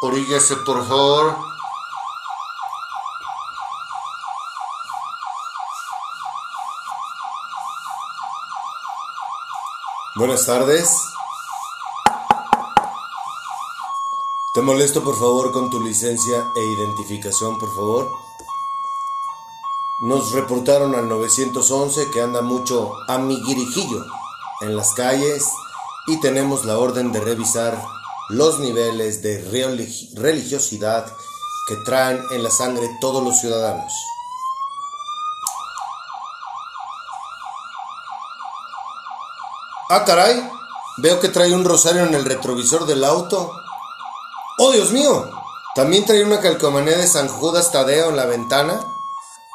Oríguese, por favor. Buenas tardes. Te molesto por favor con tu licencia e identificación, por favor. Nos reportaron al 911 que anda mucho amiguirijillo en las calles y tenemos la orden de revisar los niveles de religiosidad que traen en la sangre todos los ciudadanos. Ah, caray, veo que trae un rosario en el retrovisor del auto. ¡Oh, Dios mío! ¿También trae una calcomanía de San Judas Tadeo en la ventana?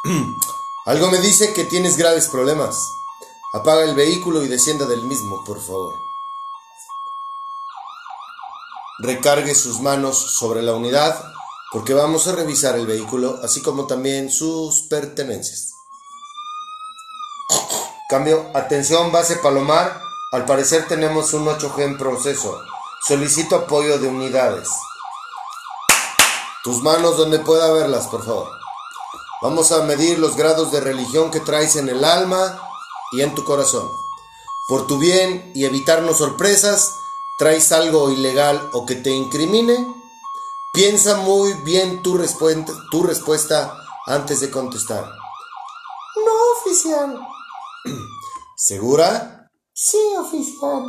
Algo me dice que tienes graves problemas. Apaga el vehículo y descienda del mismo, por favor. Recargue sus manos sobre la unidad porque vamos a revisar el vehículo, así como también sus pertenencias. Cambio, atención, base Palomar. Al parecer tenemos un 8G en proceso. Solicito apoyo de unidades. Tus manos donde pueda verlas, por favor. Vamos a medir los grados de religión que traes en el alma y en tu corazón. Por tu bien y evitarnos sorpresas, traes algo ilegal o que te incrimine. Piensa muy bien tu, tu respuesta antes de contestar. No, oficial. ¿Segura? Sí, oficial.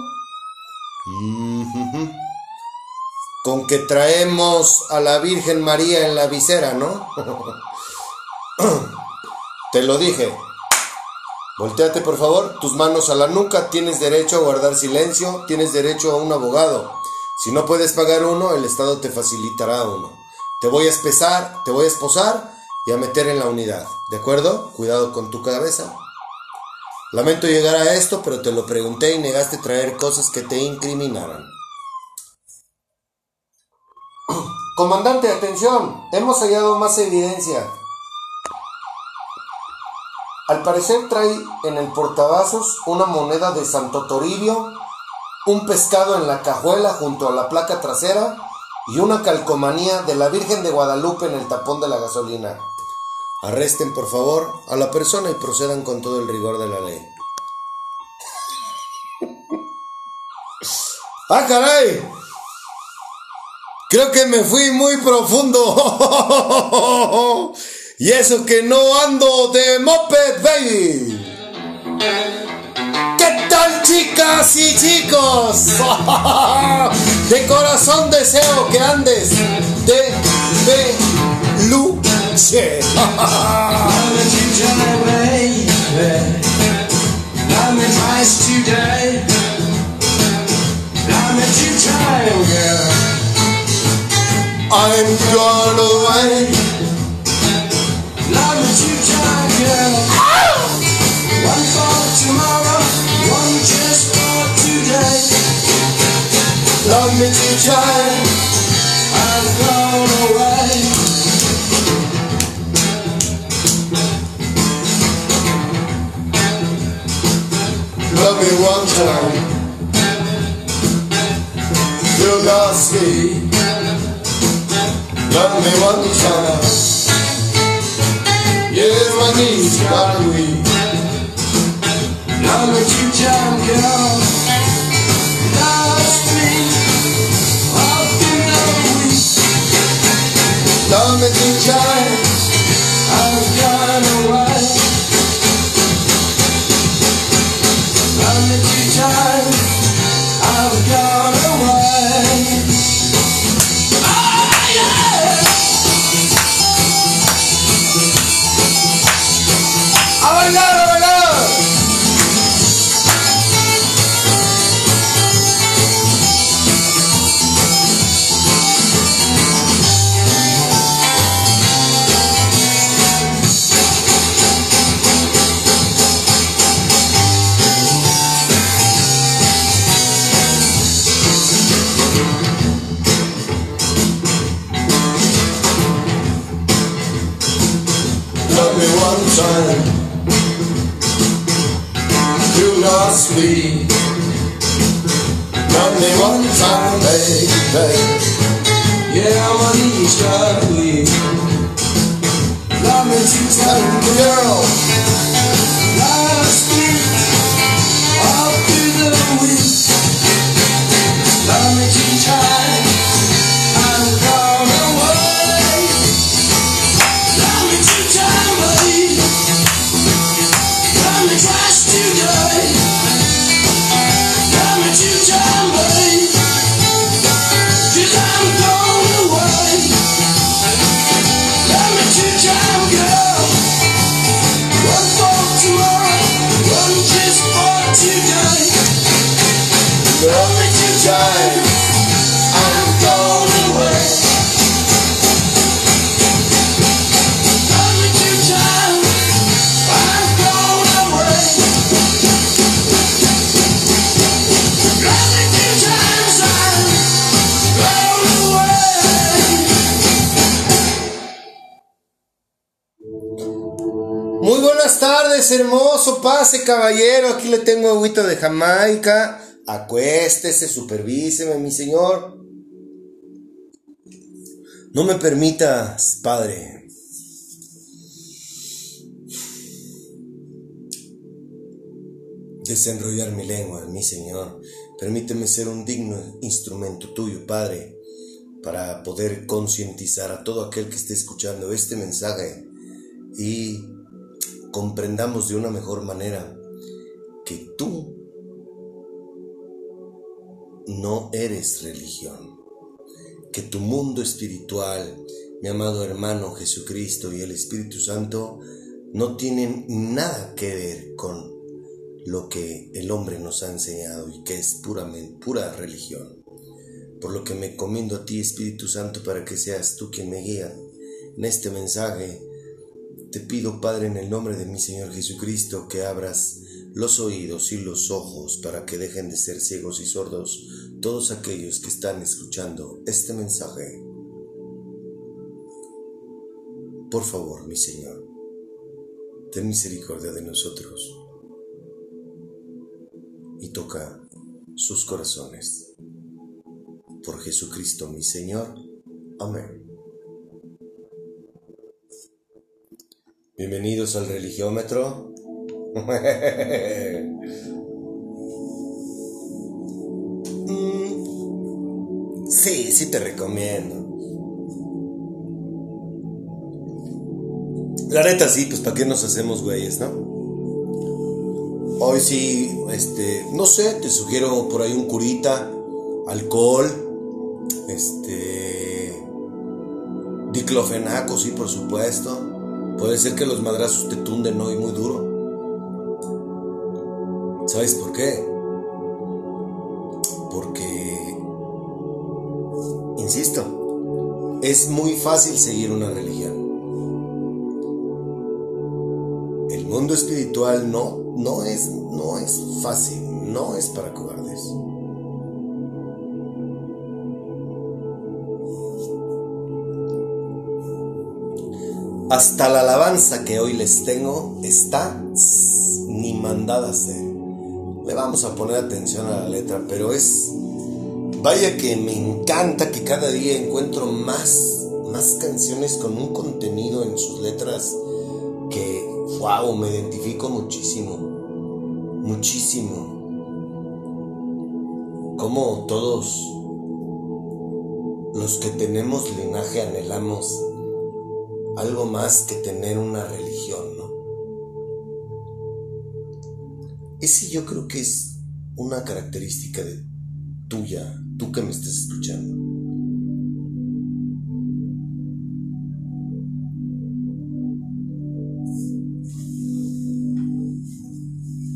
Con que traemos a la Virgen María en la visera, ¿no? Te lo dije. Volteate, por favor, tus manos a la nuca. Tienes derecho a guardar silencio. Tienes derecho a un abogado. Si no puedes pagar uno, el Estado te facilitará uno. Te voy a espesar, te voy a esposar y a meter en la unidad. ¿De acuerdo? Cuidado con tu cabeza. Lamento llegar a esto, pero te lo pregunté y negaste traer cosas que te incriminaran. Comandante, atención, hemos hallado más evidencia. Al parecer trae en el portavasos una moneda de Santo Toribio, un pescado en la cajuela junto a la placa trasera y una calcomanía de la Virgen de Guadalupe en el tapón de la gasolina. Arresten por favor a la persona y procedan con todo el rigor de la ley. ¡Ah, caray! Creo que me fui muy profundo. y eso que no ando de moped, baby. ¿Qué tal, chicas y chicos? de corazón deseo que andes de peluche. I'm gone away. tried, gone away. Love me one time, you'll not see. Love me one time, yeah, my knees got weak. Now that you time, girl. Pase caballero, aquí le tengo agüita de Jamaica, acuéstese, supervíseme, mi señor. No me permitas, Padre, desenrollar mi lengua, mi Señor. Permíteme ser un digno instrumento tuyo, Padre, para poder concientizar a todo aquel que esté escuchando este mensaje y comprendamos de una mejor manera que tú no eres religión, que tu mundo espiritual, mi amado hermano Jesucristo y el Espíritu Santo, no tienen nada que ver con lo que el hombre nos ha enseñado y que es puramente pura religión. Por lo que me comiendo a ti, Espíritu Santo, para que seas tú quien me guía en este mensaje te pido, Padre, en el nombre de mi Señor Jesucristo, que abras los oídos y los ojos para que dejen de ser ciegos y sordos todos aquellos que están escuchando este mensaje. Por favor, mi Señor, ten misericordia de nosotros y toca sus corazones. Por Jesucristo, mi Señor. Amén. Bienvenidos al religiómetro. Sí, sí te recomiendo. La neta sí, pues para qué nos hacemos güeyes, ¿no? Hoy sí, este, no sé, te sugiero por ahí un curita, alcohol, este, diclofenaco, sí, por supuesto Puede ser que los madrazos te tunden hoy muy duro. ¿Sabes por qué? Porque, insisto, es muy fácil seguir una religión. El mundo espiritual no, no, es, no es fácil, no es para cobardes. Hasta la alabanza que hoy les tengo está ni mandada ser. Le vamos a poner atención a la letra, pero es... Vaya que me encanta que cada día encuentro más, más canciones con un contenido en sus letras que, wow, me identifico muchísimo. Muchísimo. Como todos los que tenemos linaje anhelamos algo más que tener una religión, ¿no? Ese yo creo que es una característica de tuya, tú que me estás escuchando.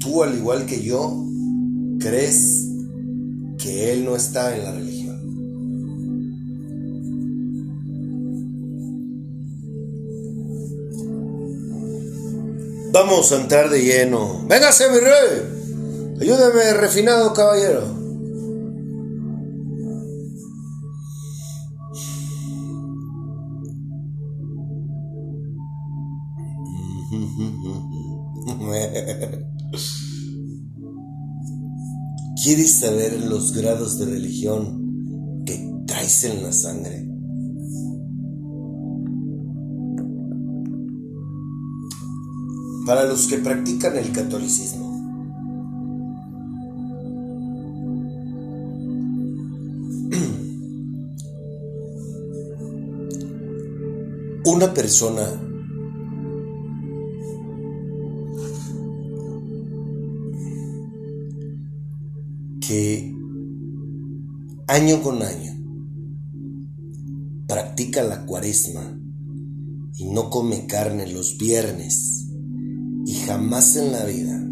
Tú, al igual que yo, crees que Él no está en la religión. Vamos de lleno. Véngase, mi rey. Ayúdeme, refinado caballero. ¿Quieres saber los grados de religión que traes en la sangre? Para los que practican el catolicismo. Una persona que año con año practica la cuaresma y no come carne los viernes jamás en la vida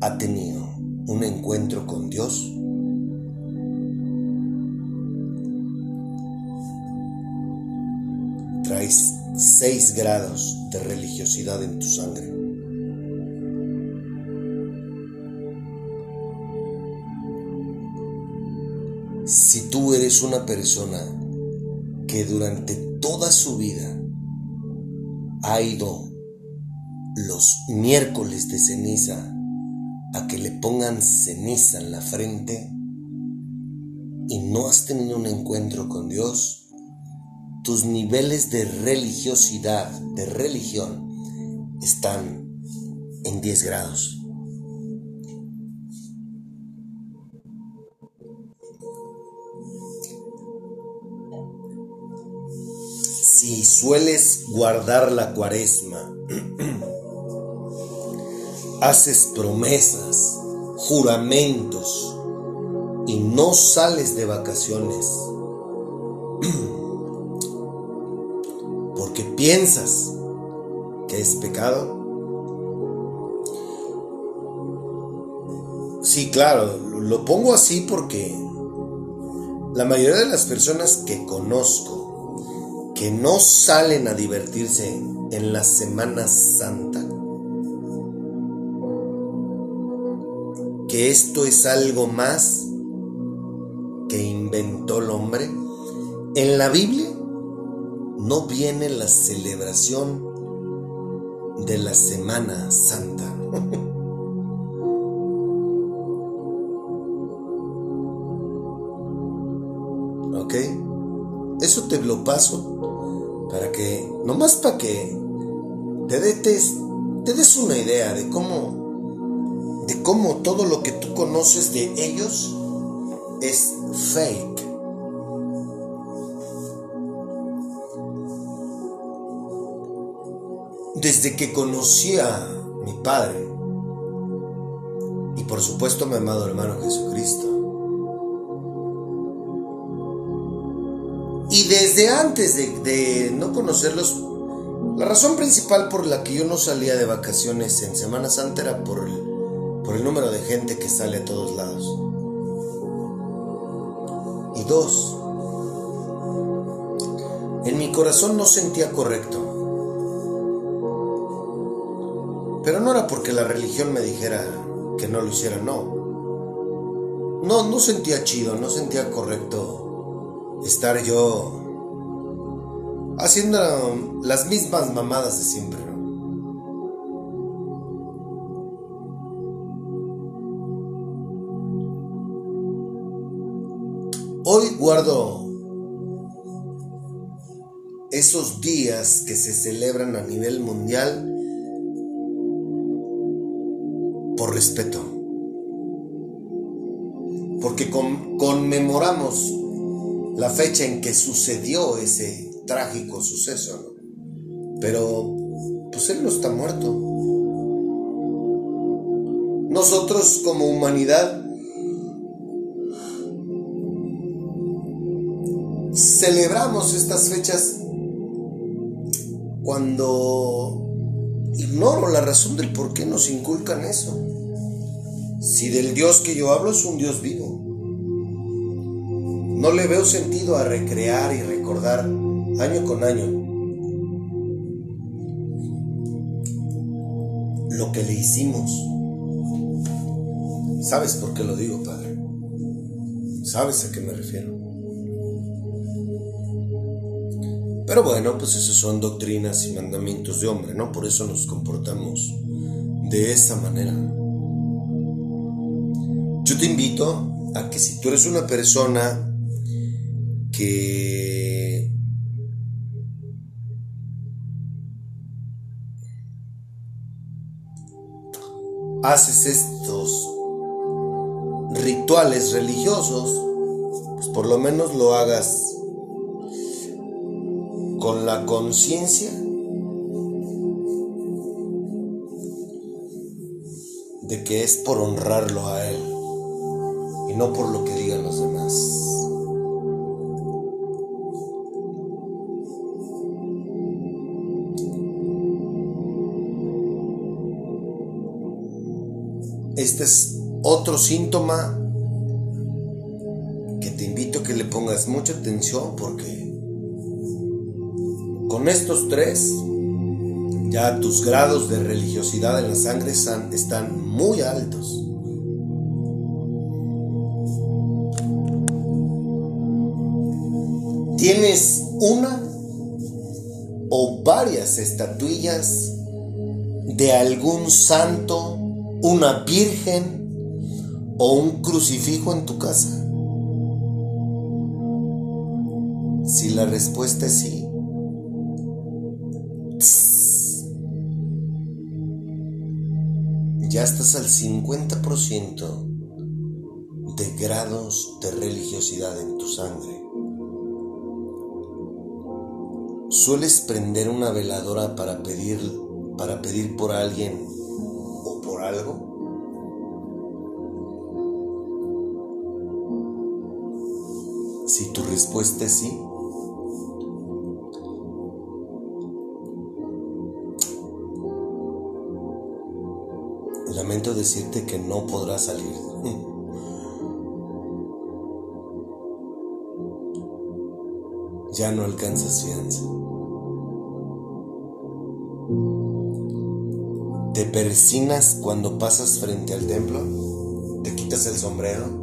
ha tenido un encuentro con Dios, traes seis grados de religiosidad en tu sangre. Si tú eres una persona que durante toda su vida ha ido los miércoles de ceniza a que le pongan ceniza en la frente y no has tenido un encuentro con Dios, tus niveles de religiosidad, de religión, están en 10 grados. si sueles guardar la cuaresma, haces promesas, juramentos y no sales de vacaciones porque piensas que es pecado. Sí, claro, lo pongo así porque la mayoría de las personas que conozco que no salen a divertirse en la Semana Santa, esto es algo más que inventó el hombre, en la Biblia no viene la celebración de la Semana Santa. ¿Ok? Eso te lo paso para que, nomás para que te des, te des una idea de cómo, de cómo todo lo que tú conoces de ellos es fake. Desde que conocí a mi padre y por supuesto mi amado hermano Jesucristo, Y desde antes de, no conocerlos, la razón principal por la que yo no salía de vacaciones en Semana Santa era por el, por el número de gente que sale a todos lados. Y dos, en mi corazón no sentía correcto. Pero no era porque la religión me dijera que no lo hiciera, no. No, no sentía chido, no sentía correcto estar yo haciendo las mismas mamadas de siempre. Guardo esos días que se celebran a nivel mundial por respeto. Porque conmemoramos la fecha en que sucedió ese trágico suceso, Pero, pues él no está muerto. Nosotros como humanidad celebramos estas fechas cuando ignoro la razón del por qué nos inculcan eso. Si del Dios que yo hablo es un Dios vivo. No le veo sentido a recrear y recordar año con año lo que le hicimos. ¿Sabes por qué lo digo, Padre? ¿Sabes a qué me refiero? Pero bueno, pues esas son doctrinas y mandamientos de hombre, ¿no? Por eso nos comportamos de esta manera. Yo te invito a que si tú eres una persona que haces estos rituales religiosos, pues por lo menos lo hagas con la conciencia de que es por honrarlo a Él y no por lo que digan los demás. Este es otro síntoma que te invito a que le pongas mucha atención porque con estos tres ya tus grados de religiosidad en la sangre están muy altos. Tienes una o varias estatuillas de algún santo, una virgen o un crucifijo en tu casa. Si la respuesta es sí, ya estás al 50% de grados de religiosidad en tu sangre. ¿Sueles prender una veladora para pedir, para pedir por alguien o por algo? Si tu respuesta es sí, lamento decirte que no podrás salir. Ya no alcanzas fianza. ¿Te persinas cuando pasas frente al templo? ¿Te quitas el sombrero?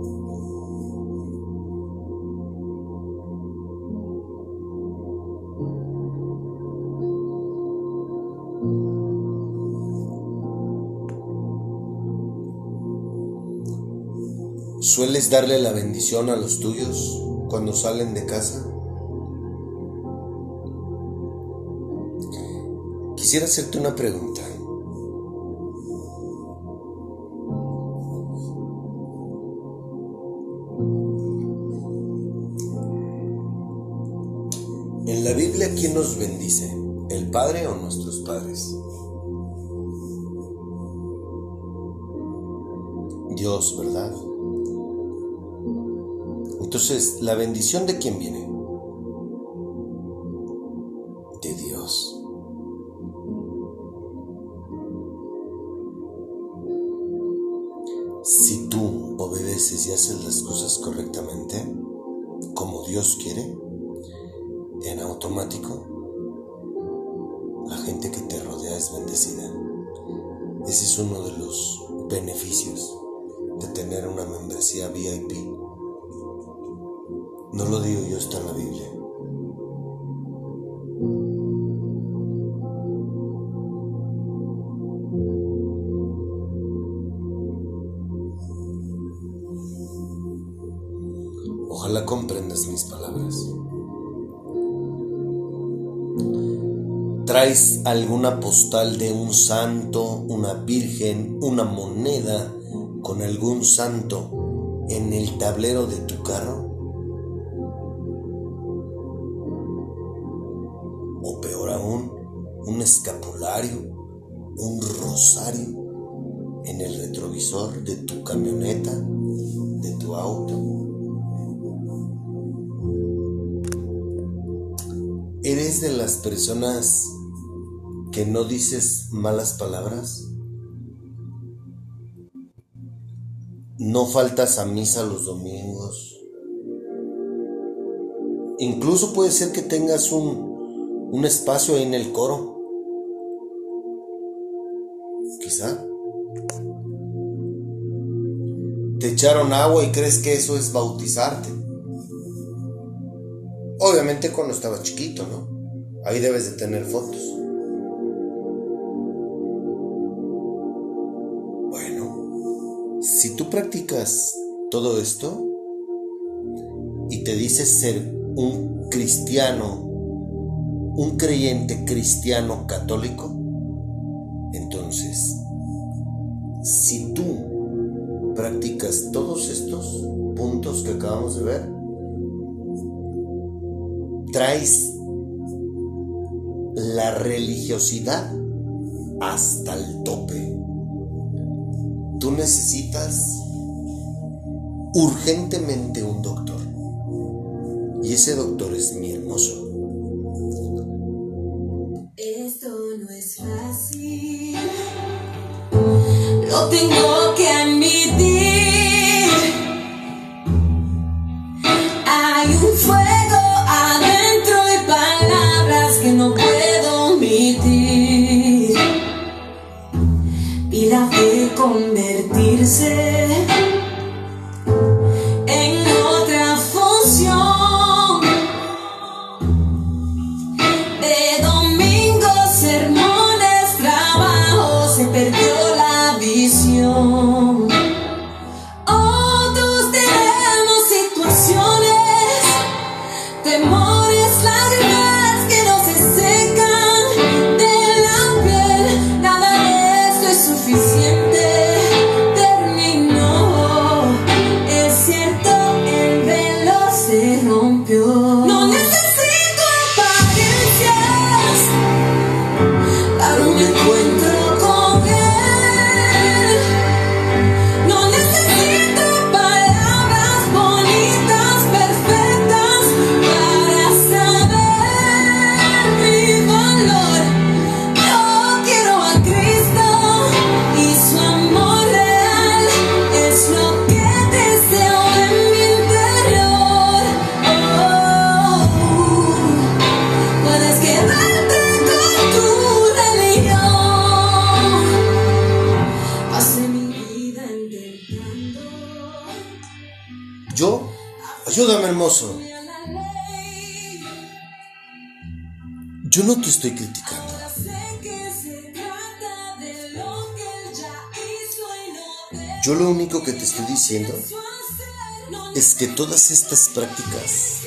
¿Sueles darle la bendición a los tuyos cuando salen de casa? Quisiera hacerte una pregunta. En la Biblia, ¿quién nos bendice? ¿El Padre o nuestros padres? Dios, ¿verdad? Entonces, ¿la bendición de quién viene? De Dios. Si tú obedeces y haces las cosas correctamente, como Dios quiere, en automático, la gente que te rodea es bendecida. Ese es uno de los beneficios de tener una membresía VIP. No lo digo yo, está en la Biblia. Ojalá comprendas mis palabras. ¿Traes alguna postal de un santo, una virgen, una moneda con algún santo en el tablero de tu carro? Un rosario en el retrovisor de tu camioneta, de tu auto. ¿Eres de las personas que no dices malas palabras? ¿No faltas a misa los domingos? Incluso puede ser que tengas un, un espacio ahí en el coro quizá. Te echaron agua y crees que eso es bautizarte. Obviamente cuando estaba chiquito, ¿no? Ahí debes de tener fotos. Bueno, si tú practicas todo esto y te dices ser un cristiano, un creyente cristiano católico, entonces si tú practicas todos estos puntos que acabamos de ver, traes la religiosidad hasta el tope. Tú necesitas urgentemente un doctor. Y ese doctor es mi hermoso. Esto no es fácil. Lo tengo no te estoy criticando. Yo lo único que te estoy diciendo es que todas estas prácticas,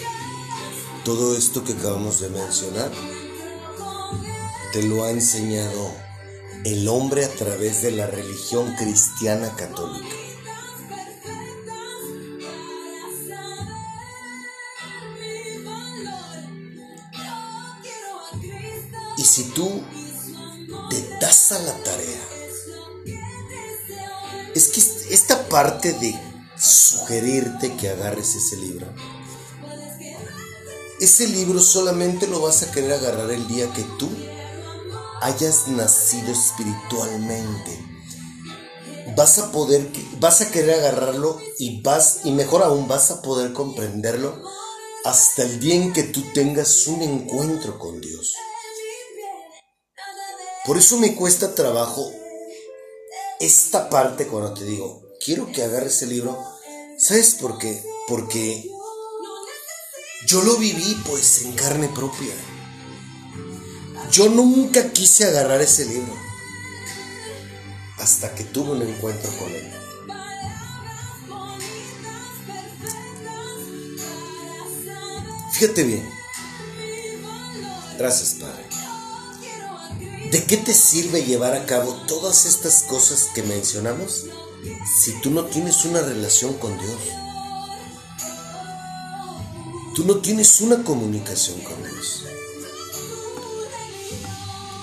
todo esto que acabamos de mencionar, te lo ha enseñado el hombre a través de la religión cristiana católica. Si tú te das a la tarea, es que esta parte de sugerirte que agarres ese libro, ese libro solamente lo vas a querer agarrar el día que tú hayas nacido espiritualmente. Vas a poder, vas a querer agarrarlo y vas, y mejor aún, vas a poder comprenderlo hasta el día en que tú tengas un encuentro con Dios. Por eso me cuesta trabajo esta parte cuando te digo, quiero que agarres el libro. ¿Sabes por qué? Porque yo lo viví pues en carne propia. Yo nunca quise agarrar ese libro hasta que tuve un encuentro con él. Fíjate bien. Gracias, Padre. ¿De qué te sirve llevar a cabo todas estas cosas que mencionamos si tú no tienes una relación con Dios? Tú no tienes una comunicación con Dios.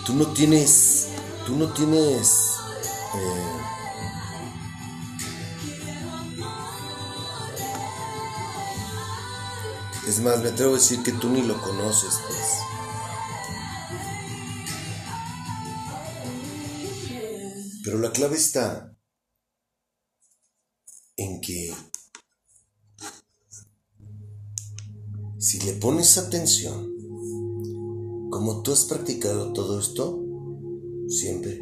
Tú no tienes, tú no tienes eh, Es más, me atrevo a decir que tú ni lo conoces, pues. Pero la clave está en que si le pones atención, como tú has practicado todo esto, siempre,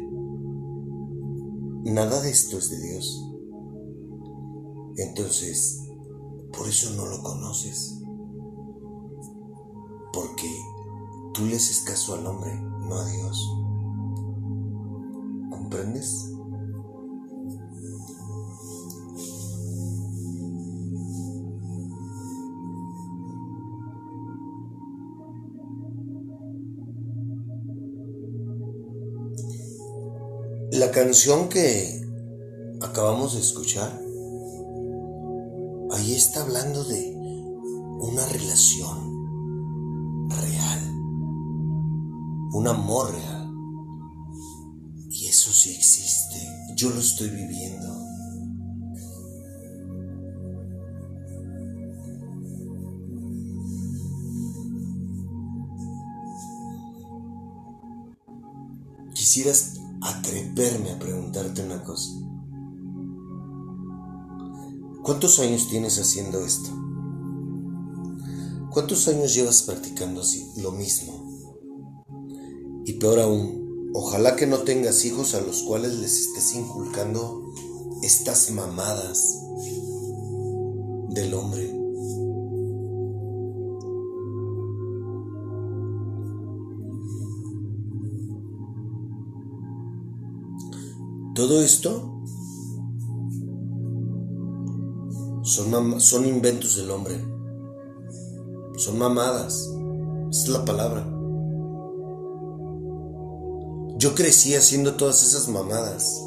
nada de esto es de Dios. Entonces, por eso no lo conoces. Porque tú le haces caso al hombre, no a Dios. La canción que, acabamos de escuchar, ahí está hablando de una relación real, un amor real. Sí existe, yo lo estoy viviendo. Quisieras atreverme a preguntarte una cosa. ¿Cuántos años tienes haciendo esto? ¿Cuántos años llevas practicando así lo mismo? Y peor aún, ojalá que no tengas hijos a los cuales les estés inculcando estas mamadas del hombre. Todo esto son, son inventos del hombre. Son mamadas. Esa es la palabra. Yo crecí haciendo todas esas mamadas.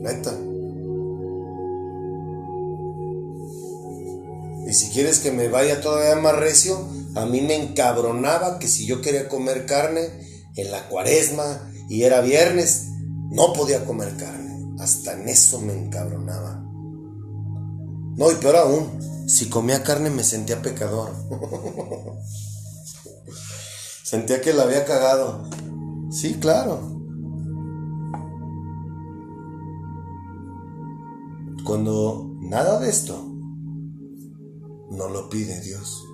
Neta. Y si quieres que me vaya todavía más recio, a mí me encabronaba que si yo quería comer carne en la cuaresma y era viernes, no podía comer carne. Hasta en eso me encabronaba. No, y peor aún, si comía carne me sentía pecador. sentía que la había cagado. Sí, claro. Cuando nada de esto no lo pide Dios.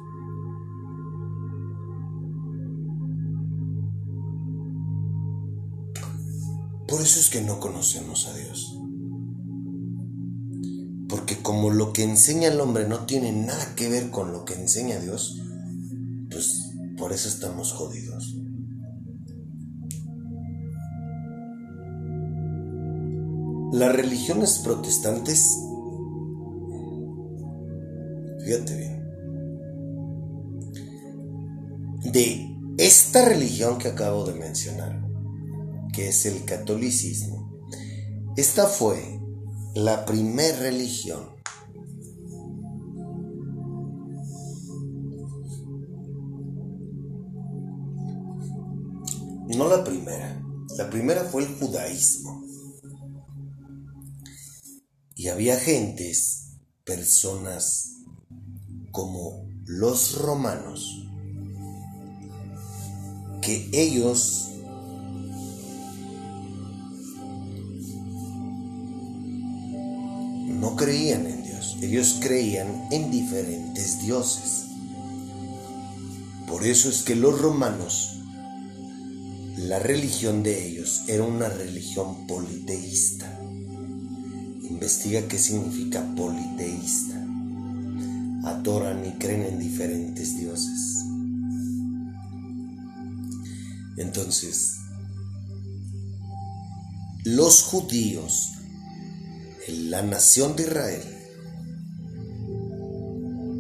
Por eso es que no conocemos a Dios. Porque como lo que enseña el hombre no tiene nada que ver con lo que enseña Dios, pues por eso estamos jodidos. Las religiones protestantes, fíjate bien, de esta religión que acabo de mencionar, que es el catolicismo, esta fue la primer religión no la primera la primera fue el judaísmo había gentes personas como los romanos que ellos no creían en Dios, ellos creían en diferentes dioses. Por eso es que los romanos, la religión de ellos era una religión politeísta. Investiga qué significa politeísta. Adoran y creen en diferentes dioses. Entonces, los judíos la nación de Israel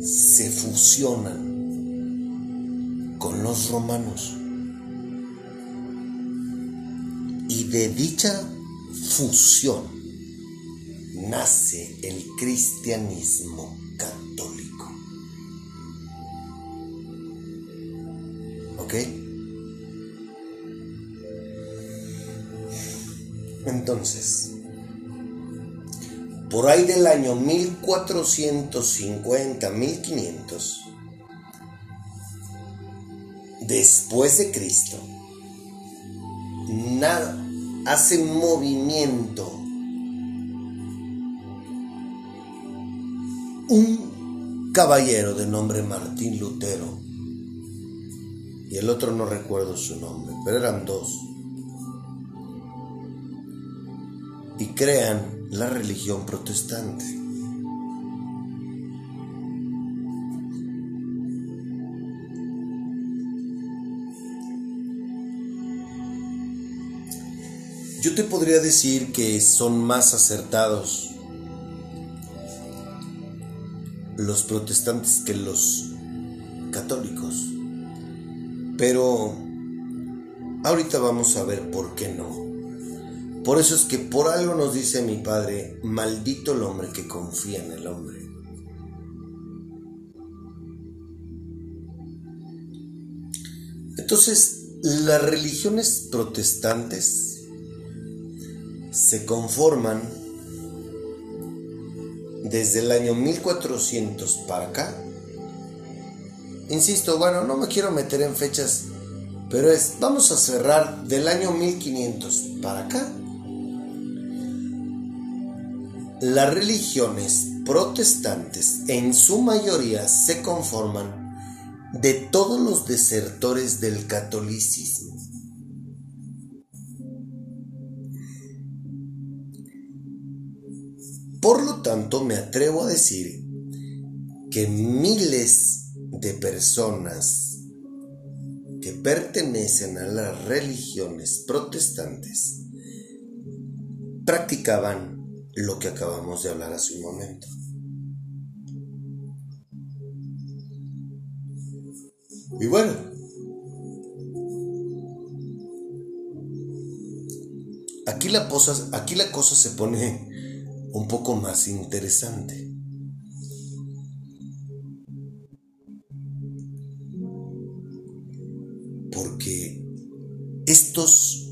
se fusionan con los romanos y de dicha fusión nace el cristianismo católico. ¿Ok? Entonces, por ahí del año 1450, 1500, después de Cristo, nada, hace movimiento, un caballero de nombre Martín Lutero, y el otro no recuerdo su nombre, pero eran dos, y crean la religión protestante. Yo te podría decir que son más acertados los protestantes que los católicos. Pero ahorita vamos a ver por qué no. Por eso es que por algo nos dice mi padre, maldito el hombre que confía en el hombre. Entonces, las religiones protestantes se conforman desde el año 1400 para acá. Insisto, bueno, no me quiero meter en fechas, pero es, vamos a cerrar del año 1500 para acá. Las religiones protestantes en su mayoría se conforman de todos los desertores del catolicismo. Por lo tanto, me atrevo a decir que miles de personas que pertenecen a las religiones protestantes practicaban lo que acabamos de hablar hace un momento. Y bueno, aquí la, cosa, aquí la cosa se pone un poco más interesante. Porque estos,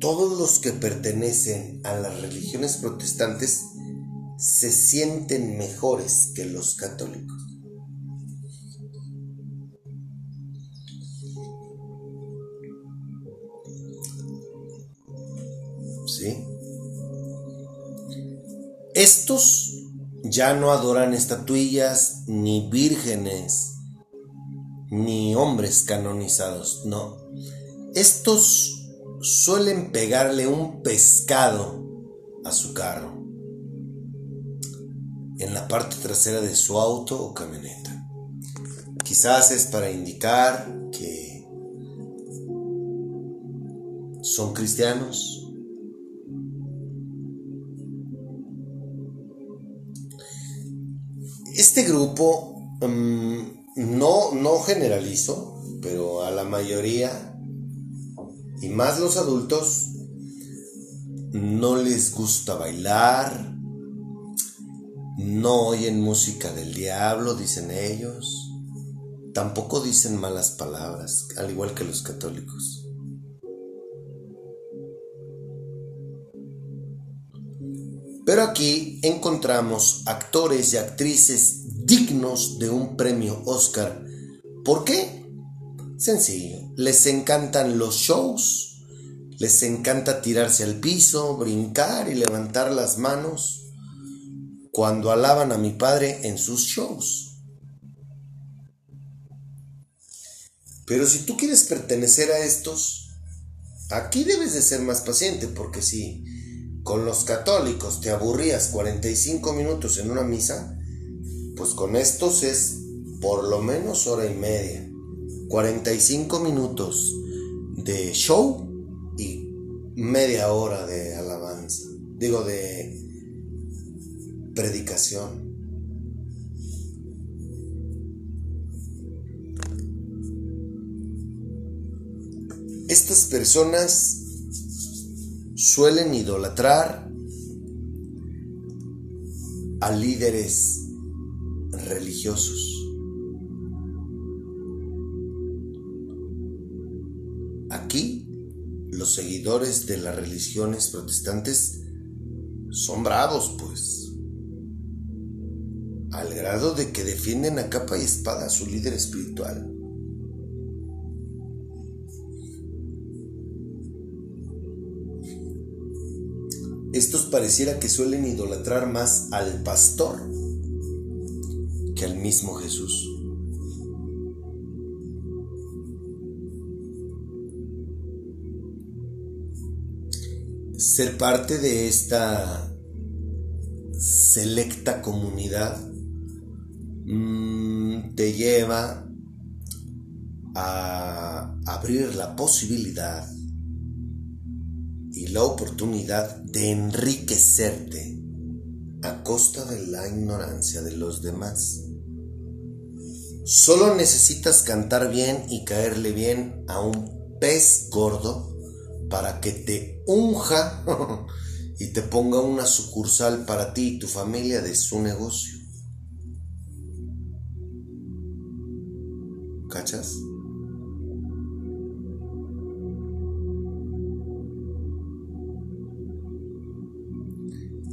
todos los que pertenecen a las religiones protestantes, se sienten mejores que los católicos. Estos ya no adoran estatuillas, ni vírgenes, ni hombres canonizados, no. Estos suelen pegarle un pescado a su carro en la parte trasera de su auto o camioneta. Quizás es para indicar que son cristianos, Este grupo, mm, no, no generalizo, pero a la mayoría, y más los adultos, no les gusta bailar, no oyen música del diablo, dicen ellos, tampoco dicen malas palabras, al igual que los católicos. Pero aquí encontramos actores y actrices dignos de un premio Oscar. ¿Por qué? Sencillo, les encantan los shows, les encanta tirarse al piso, brincar y levantar las manos cuando alaban a mi padre en sus shows. Pero si tú quieres pertenecer a estos, aquí debes de ser más paciente, porque si con los católicos te aburrías 45 minutos en una misa, pues con estos es por lo menos hora y media. 45 minutos de show y media hora de alabanza. Digo, de predicación. Estas personas suelen idolatrar a líderes religiosos. Aquí, los seguidores de las religiones protestantes son bravos, pues, al grado de que defienden a capa y espada a su líder espiritual. estos pareciera que suelen idolatrar más al pastor que al mismo Jesús. Ser parte de esta selecta comunidad mm, te lleva a abrir la posibilidad y la oportunidad de enriquecerte a costa de la ignorancia de los demás. Solo necesitas cantar bien y caerle bien a un pez gordo para que te unja y te ponga una sucursal para ti y tu familia de su negocio. ¿Cachas?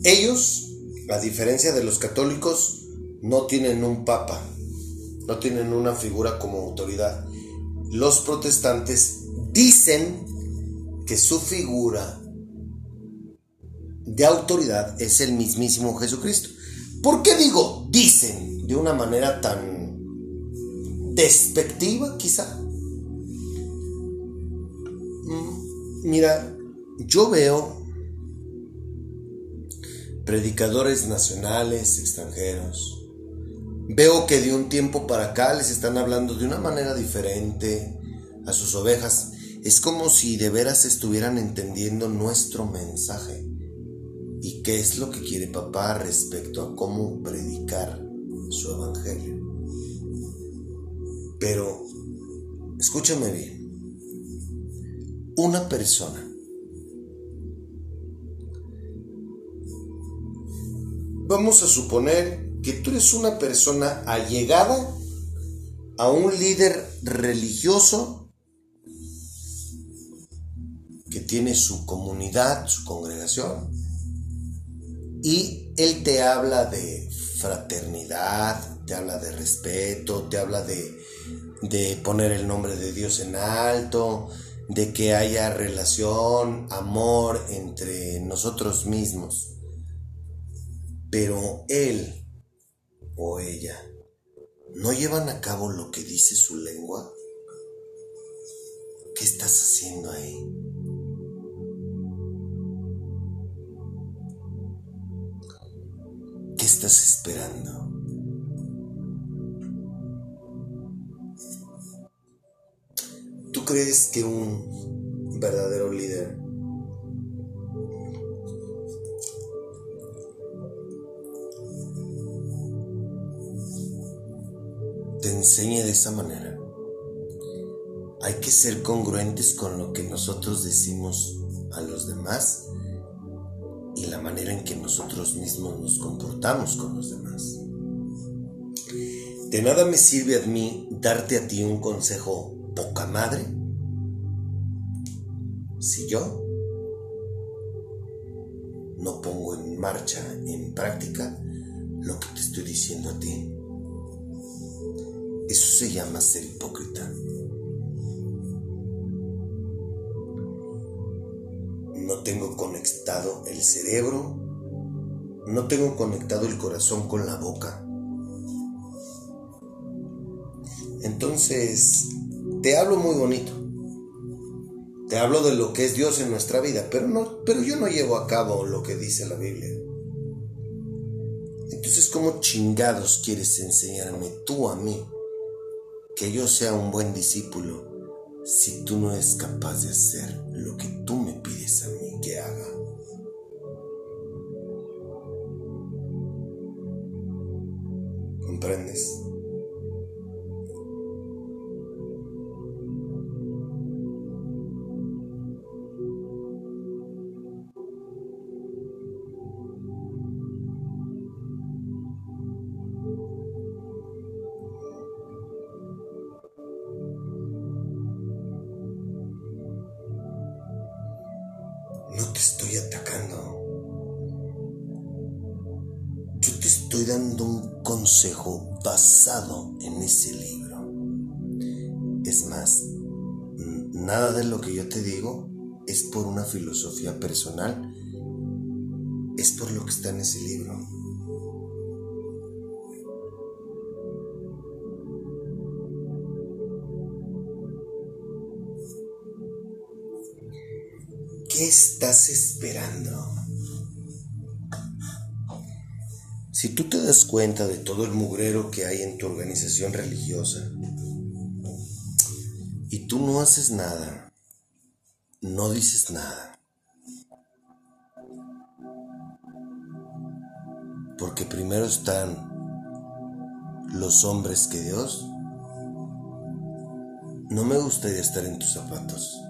Ellos, a diferencia de los católicos, no tienen un papa, no tienen una figura como autoridad. Los protestantes dicen que su figura de autoridad es el mismísimo Jesucristo. ¿Por qué digo dicen de una manera tan despectiva quizá? Mm, Mira, yo veo predicadores nacionales, extranjeros. Veo que de un tiempo para acá les están hablando de una manera diferente a sus ovejas. Es como si de veras estuvieran entendiendo nuestro mensaje y qué es lo que quiere papá respecto a cómo predicar su evangelio. Pero, escúchame bien, una persona Vamos a suponer que tú eres una persona allegada a un líder religioso que tiene su comunidad, su congregación, y él te habla de fraternidad, te habla de respeto, te habla de, de poner el nombre de Dios en alto, de que haya relación, amor entre nosotros mismos. Pero él o ella no llevan a cabo lo que dice su lengua, ¿qué estás haciendo ahí? ¿Qué estás esperando? ¿Tú crees que un verdadero líder te enseñe de esa manera. Hay que ser congruentes con lo que nosotros decimos a los demás y la manera en que nosotros mismos nos comportamos con los demás. De nada me sirve a mí darte a ti un consejo poca madre si yo no pongo en marcha, en práctica, lo que te estoy diciendo a ti. Eso se llama ser hipócrita. No tengo conectado el cerebro, no tengo conectado el corazón con la boca. Entonces, te hablo muy bonito. Te hablo de lo que es Dios en nuestra vida, pero no pero yo no llevo a cabo lo que dice la Biblia. Entonces, ¿cómo chingados quieres enseñarme tú a mí que yo sea un buen discípulo si tú no eres capaz de hacer lo que tú me pides a mí que haga? ¿Comprendes? Personal, es por lo que está en ese libro. ¿Qué estás esperando? Si tú te das cuenta de todo el mugrero que hay en tu organización religiosa y tú no haces nada, no dices nada, porque primero están los hombres que Dios, no me gustaría estar en tus zapatos.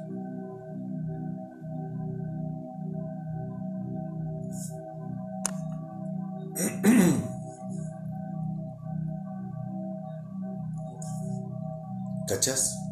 ¿Cachas?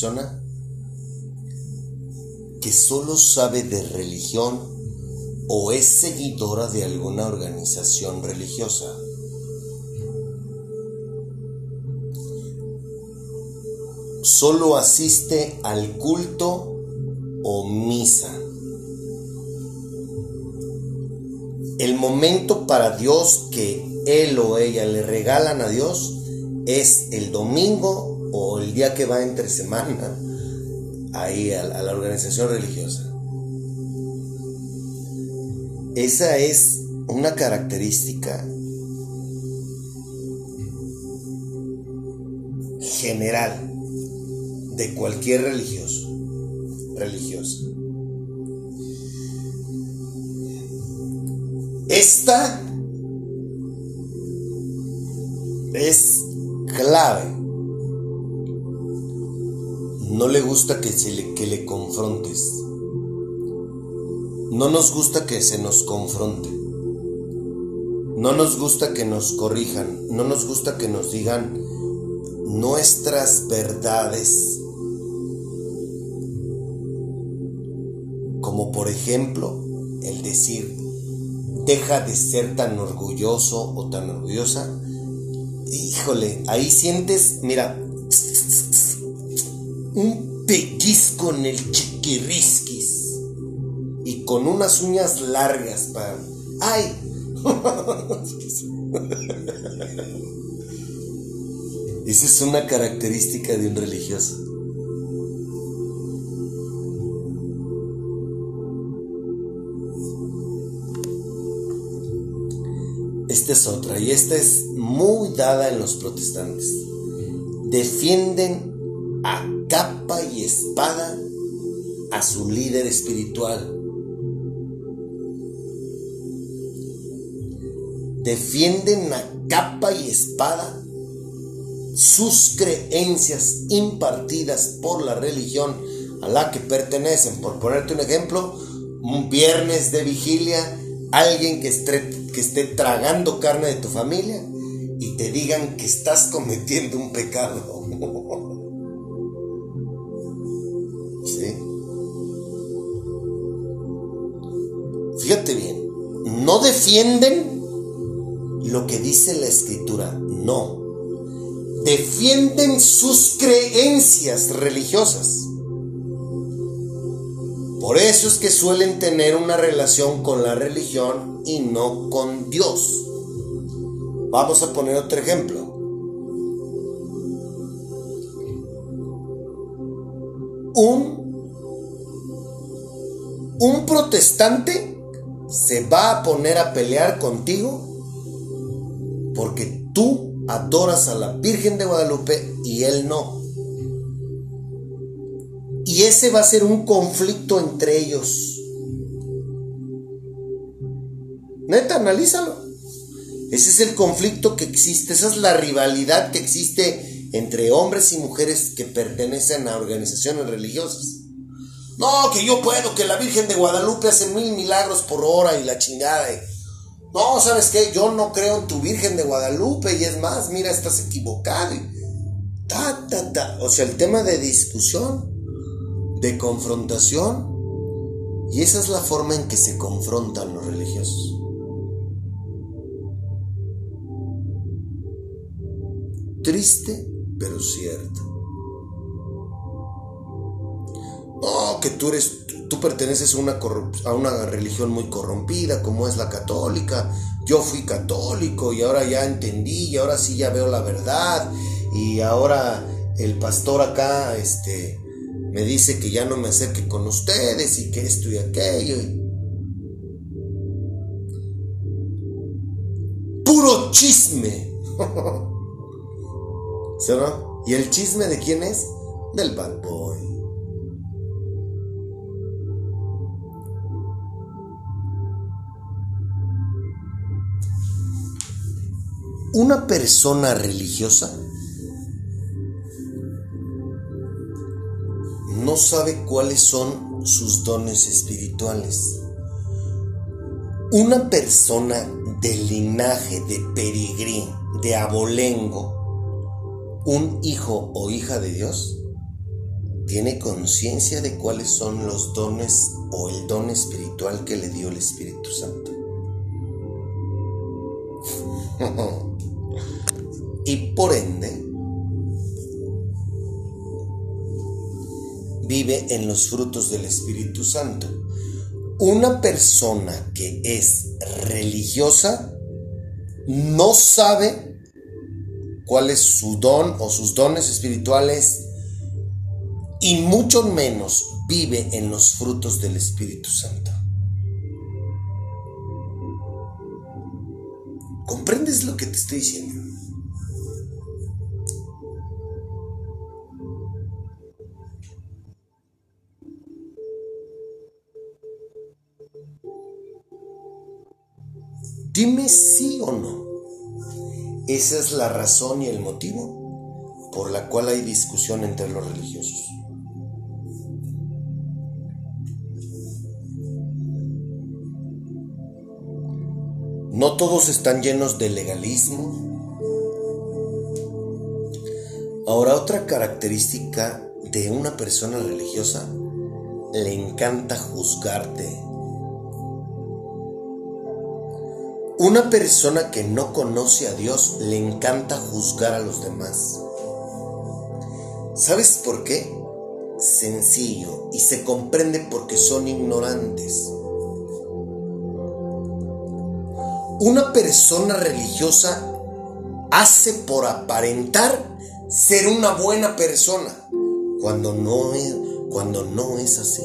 Persona que solo sabe de religión o es seguidora de alguna organización religiosa. Solo asiste al culto o misa. El momento para Dios que él o ella le regalan a Dios es el domingo o el día que va entre semana ahí a, la organización religiosa. Esa es una característica general de cualquier religioso, religiosa. Esta es clave. No le gusta que, se le, que le confrontes. No nos gusta que se nos confronte. No nos gusta que nos corrijan. No nos gusta que nos digan nuestras verdades. Como por ejemplo el decir, deja de ser tan orgulloso o tan orgullosa. Híjole, ahí sientes, mira, un pellizco en el chiquirrisquis y con unas uñas largas para... ¡Ay! Esa es una característica de un religioso. Esta es otra, y esta es muy dada en los protestantes. Defienden a capa y espada a su líder espiritual. Defienden a capa y espada sus creencias impartidas por la religión a la que pertenecen. Por ponerte un ejemplo, un viernes de vigilia, alguien que esté, que esté tragando carne de tu familia y te digan que estás cometiendo un pecado. defienden lo que dice la escritura, no. Defienden sus creencias religiosas. Por eso es que suelen tener una relación con la religión y no con Dios. Vamos a poner otro ejemplo. Un, un protestante se va a poner a pelear contigo porque tú adoras a la Virgen de Guadalupe y él no. Y ese va a ser un conflicto entre ellos. Neta, analízalo. Ese es el conflicto que existe, esa es la rivalidad que existe entre hombres y mujeres que pertenecen a organizaciones religiosas. No, que yo puedo, que la Virgen de Guadalupe hace mil milagros por hora y la chingada. No, ¿sabes qué? Yo no creo en tu Virgen de Guadalupe y es más, mira, estás equivocado. Ta, ta, ta. O sea, el tema de discusión, de confrontación, y esa es la forma en que se confrontan los religiosos. Triste, pero cierto. Que tú eres, tú perteneces a una, religión muy corrompida, como es la católica. Yo fui católico y ahora ya entendí y ahora sí ya veo la verdad. Y ahora el pastor acá, este, me dice que ya no me acerque con ustedes y que esto y aquello. Puro chisme. ¿Sí? ¿Y el chisme de quién es? Del bad boy. Una persona religiosa no sabe cuáles son sus dones espirituales. Una persona de linaje de peregrí, de abolengo, un hijo o hija de Dios, tiene conciencia de cuáles son los dones o el don espiritual que le dio el Espíritu Santo. por ende, vive en los frutos del Espíritu Santo. Una persona que es religiosa no sabe cuál es su don o sus dones espirituales y mucho menos vive en los frutos del Espíritu Santo. ¿Comprendes lo que te estoy diciendo? Dime sí o no. Esa es la razón y el motivo por la cual hay discusión entre los religiosos. No todos están llenos de legalismo. Ahora, otra característica de una persona religiosa, le encanta juzgarte. Una persona que no conoce a Dios le encanta juzgar a los demás. ¿Sabes por qué? Sencillo y se comprende porque son ignorantes. Una persona religiosa hace por aparentar ser una buena persona cuando no es, cuando no es así.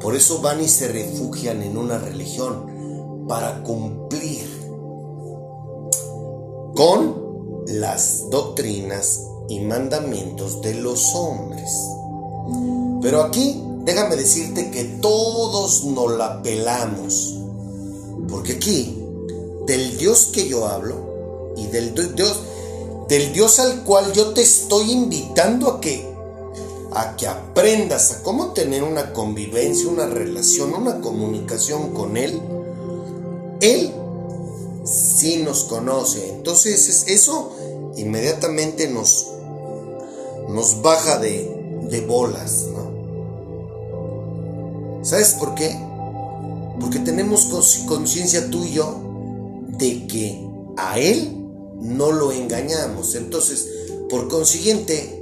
Por eso van y se refugian en una religión para cumplir con las doctrinas y mandamientos de los hombres. Pero aquí déjame decirte que todos nos la pelamos. Porque aquí, del Dios que yo hablo y del Dios, del Dios al cual yo te estoy invitando a que a que aprendas a cómo tener una convivencia, una relación, una comunicación con Él, Él sí nos conoce. Entonces eso inmediatamente nos, nos baja de, de bolas, ¿no? ¿Sabes por qué? Porque tenemos conciencia tú y yo de que a Él no lo engañamos. Entonces, por consiguiente,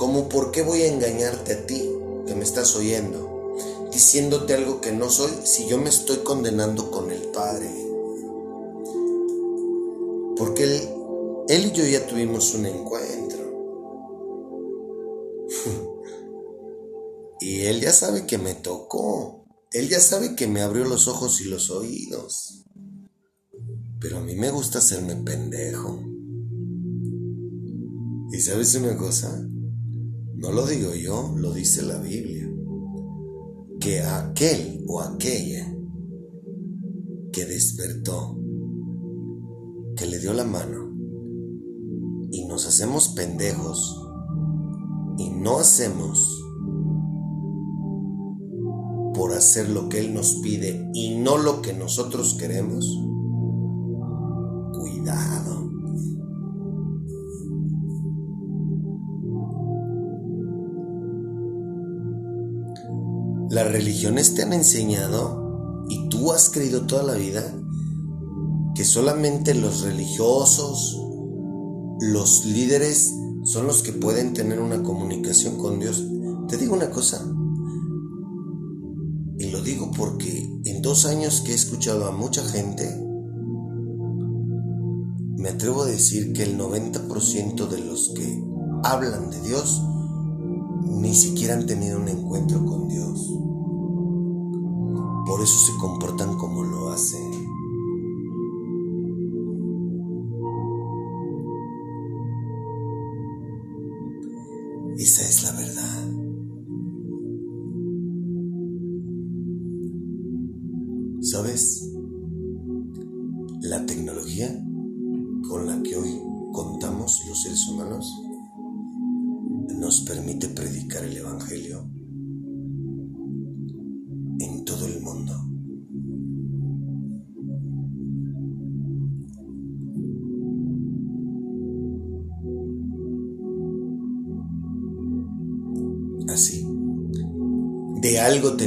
¿Cómo por qué voy a engañarte a ti que me estás oyendo? Diciéndote algo que no soy si yo me estoy condenando con el Padre. Porque él, él y yo ya tuvimos un encuentro. y él ya sabe que me tocó. Él ya sabe que me abrió los ojos y los oídos. Pero a mí me gusta hacerme pendejo. ¿Y sabes una cosa? No lo digo yo, lo dice la Biblia. Que aquel o aquella que despertó, que le dio la mano y nos hacemos pendejos y no hacemos por hacer lo que Él nos pide y no lo que nosotros queremos, cuidado. Las religiones te han enseñado, y tú has creído toda la vida, que solamente los religiosos, los líderes, son los que pueden tener una comunicación con Dios. Te digo una cosa, y lo digo porque en dos años que he escuchado a mucha gente, me atrevo a decir que el 90% de los que hablan de Dios ni siquiera han tenido un encuentro con Dios. Por eso se comportan como lo hacen.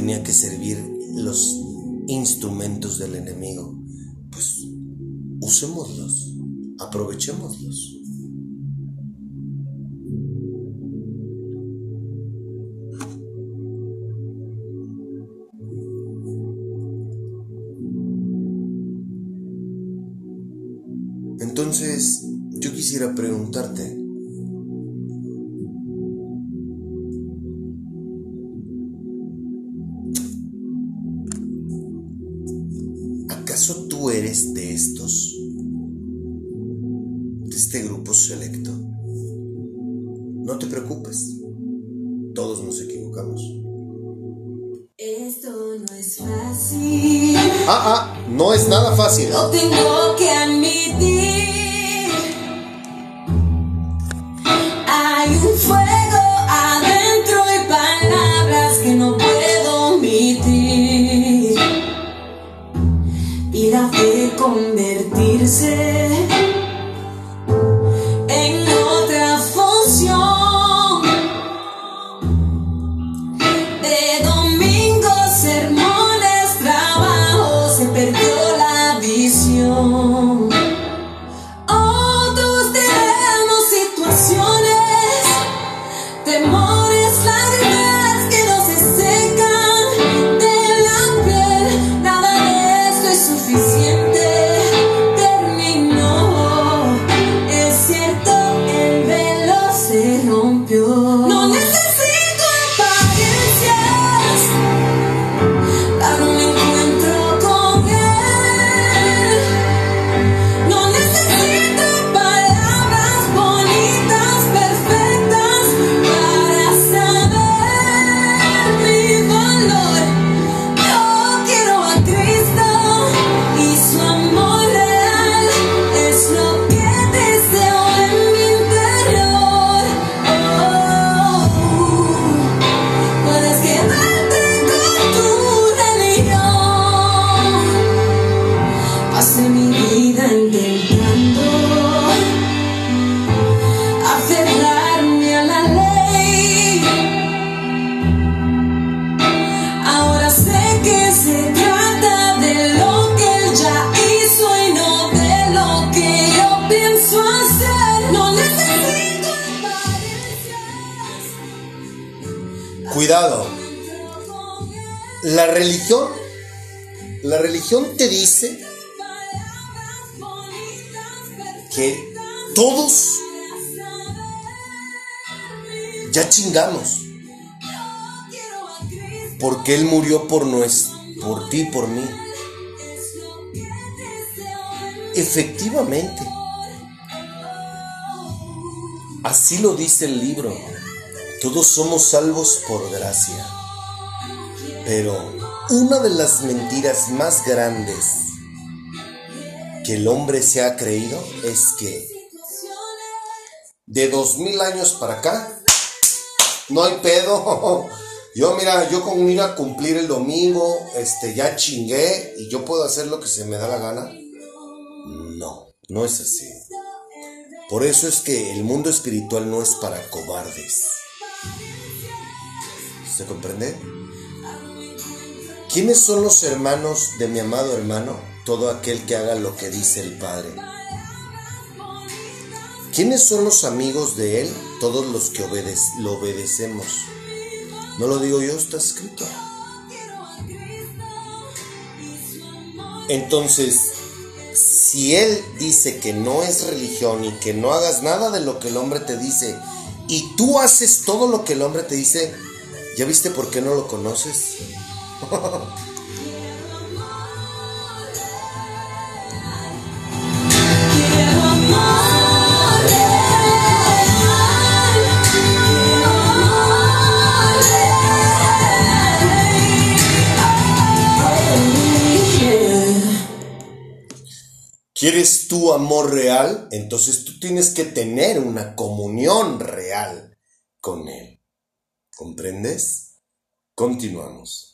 Tenía que servir los instrumentos del enemigo. Pues usémoslos, aprovechémoslos. No es nada fácil. Porque Él murió por, nues- por ti, por mí. Efectivamente. Así lo dice el libro. Todos somos salvos por gracia. Pero una de las mentiras más grandes que el hombre se ha creído es que de dos mil años para acá no hay pedo. Yo mira, yo con ir a cumplir el domingo, este ya chingué y yo puedo hacer lo que se me da la gana. No, no es así. Por eso es que el mundo espiritual no es para cobardes. ¿Se comprende? ¿Quiénes son los hermanos de mi amado hermano? Todo aquel que haga lo que dice el Padre. ¿Quiénes son los amigos de Él? Todos los que lo obedecemos. No lo digo yo, está escrito. Entonces, si Él dice que no es religión y que no hagas nada de lo que el hombre te dice, y tú haces todo lo que el hombre te dice, ¿ya viste por qué no lo conoces? Quiero amor ¿Quieres tu amor real? Entonces tú tienes que tener una comunión real con Él. ¿Comprendes? Continuamos.